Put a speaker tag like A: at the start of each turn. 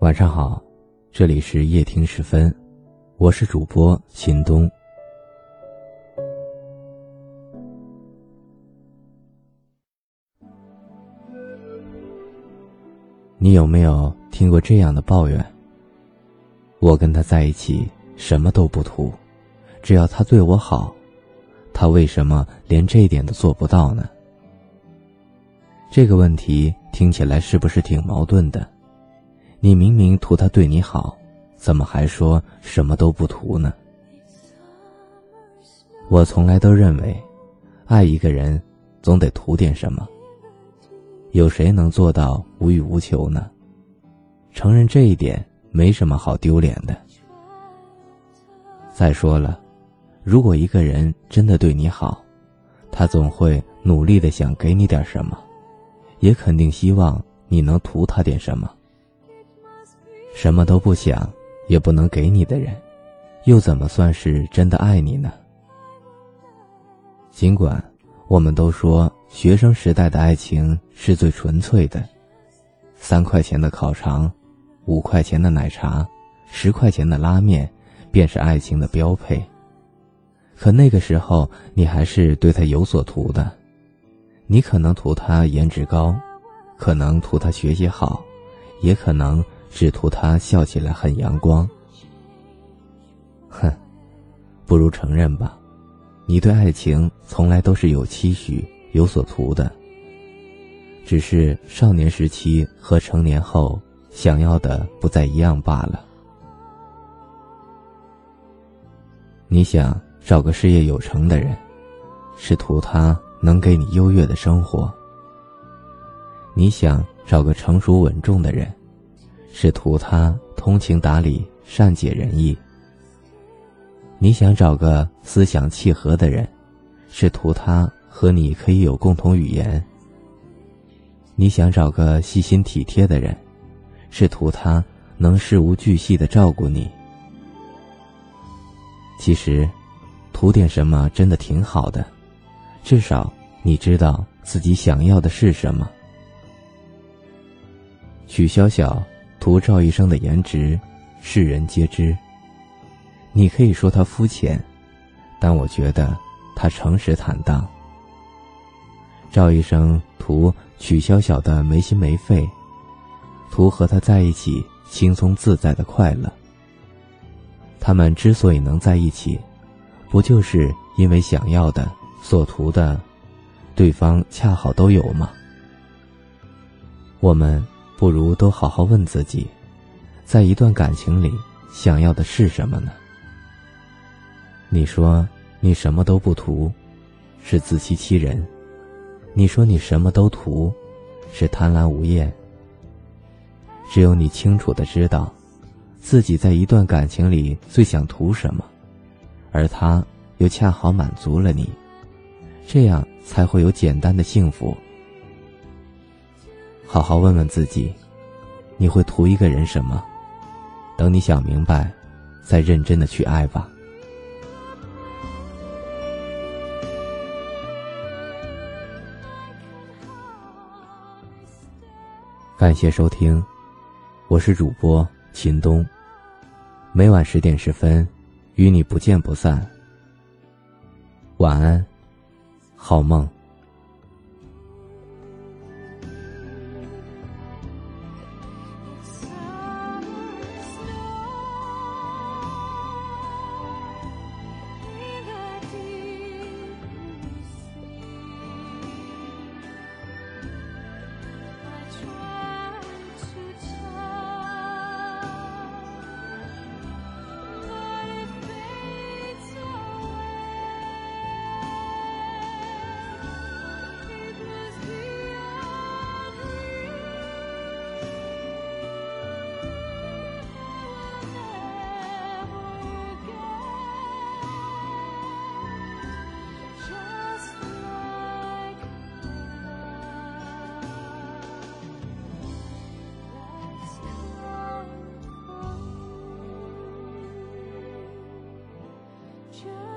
A: 晚上好，这里是夜听时分，我是主播秦东。你有没有听过这样的抱怨？我跟他在一起什么都不图，只要他对我好，他为什么连这点都做不到呢？这个问题听起来是不是挺矛盾的？你明明图他对你好，怎么还说什么都不图呢？我从来都认为，爱一个人，总得图点什么。有谁能做到无欲无求呢？承认这一点没什么好丢脸的。再说了，如果一个人真的对你好，他总会努力的想给你点什么，也肯定希望你能图他点什么。什么都不想，也不能给你的人，又怎么算是真的爱你呢？尽管我们都说学生时代的爱情是最纯粹的，三块钱的烤肠，五块钱的奶茶，十块钱的拉面，便是爱情的标配。可那个时候，你还是对他有所图的，你可能图他颜值高，可能图他学习好，也可能。只图他笑起来很阳光。哼，不如承认吧，你对爱情从来都是有期许、有所图的。只是少年时期和成年后想要的不再一样罢了。你想找个事业有成的人，是图他能给你优越的生活。你想找个成熟稳重的人。是图他通情达理、善解人意。你想找个思想契合的人，是图他和你可以有共同语言。你想找个细心体贴的人，是图他能事无巨细的照顾你。其实，图点什么真的挺好的，至少你知道自己想要的是什么。曲筱绡。图赵医生的颜值，世人皆知。你可以说他肤浅，但我觉得他诚实坦荡。赵医生图曲筱绡的没心没肺，图和他在一起轻松自在的快乐。他们之所以能在一起，不就是因为想要的、所图的，对方恰好都有吗？我们。不如都好好问自己，在一段感情里，想要的是什么呢？你说你什么都不图，是自欺欺人；你说你什么都图，是贪婪无厌。只有你清楚的知道，自己在一段感情里最想图什么，而他又恰好满足了你，这样才会有简单的幸福。好好问问自己，你会图一个人什么？等你想明白，再认真的去爱吧。感谢收听，我是主播秦东。每晚十点十分，与你不见不散。晚安，好梦。just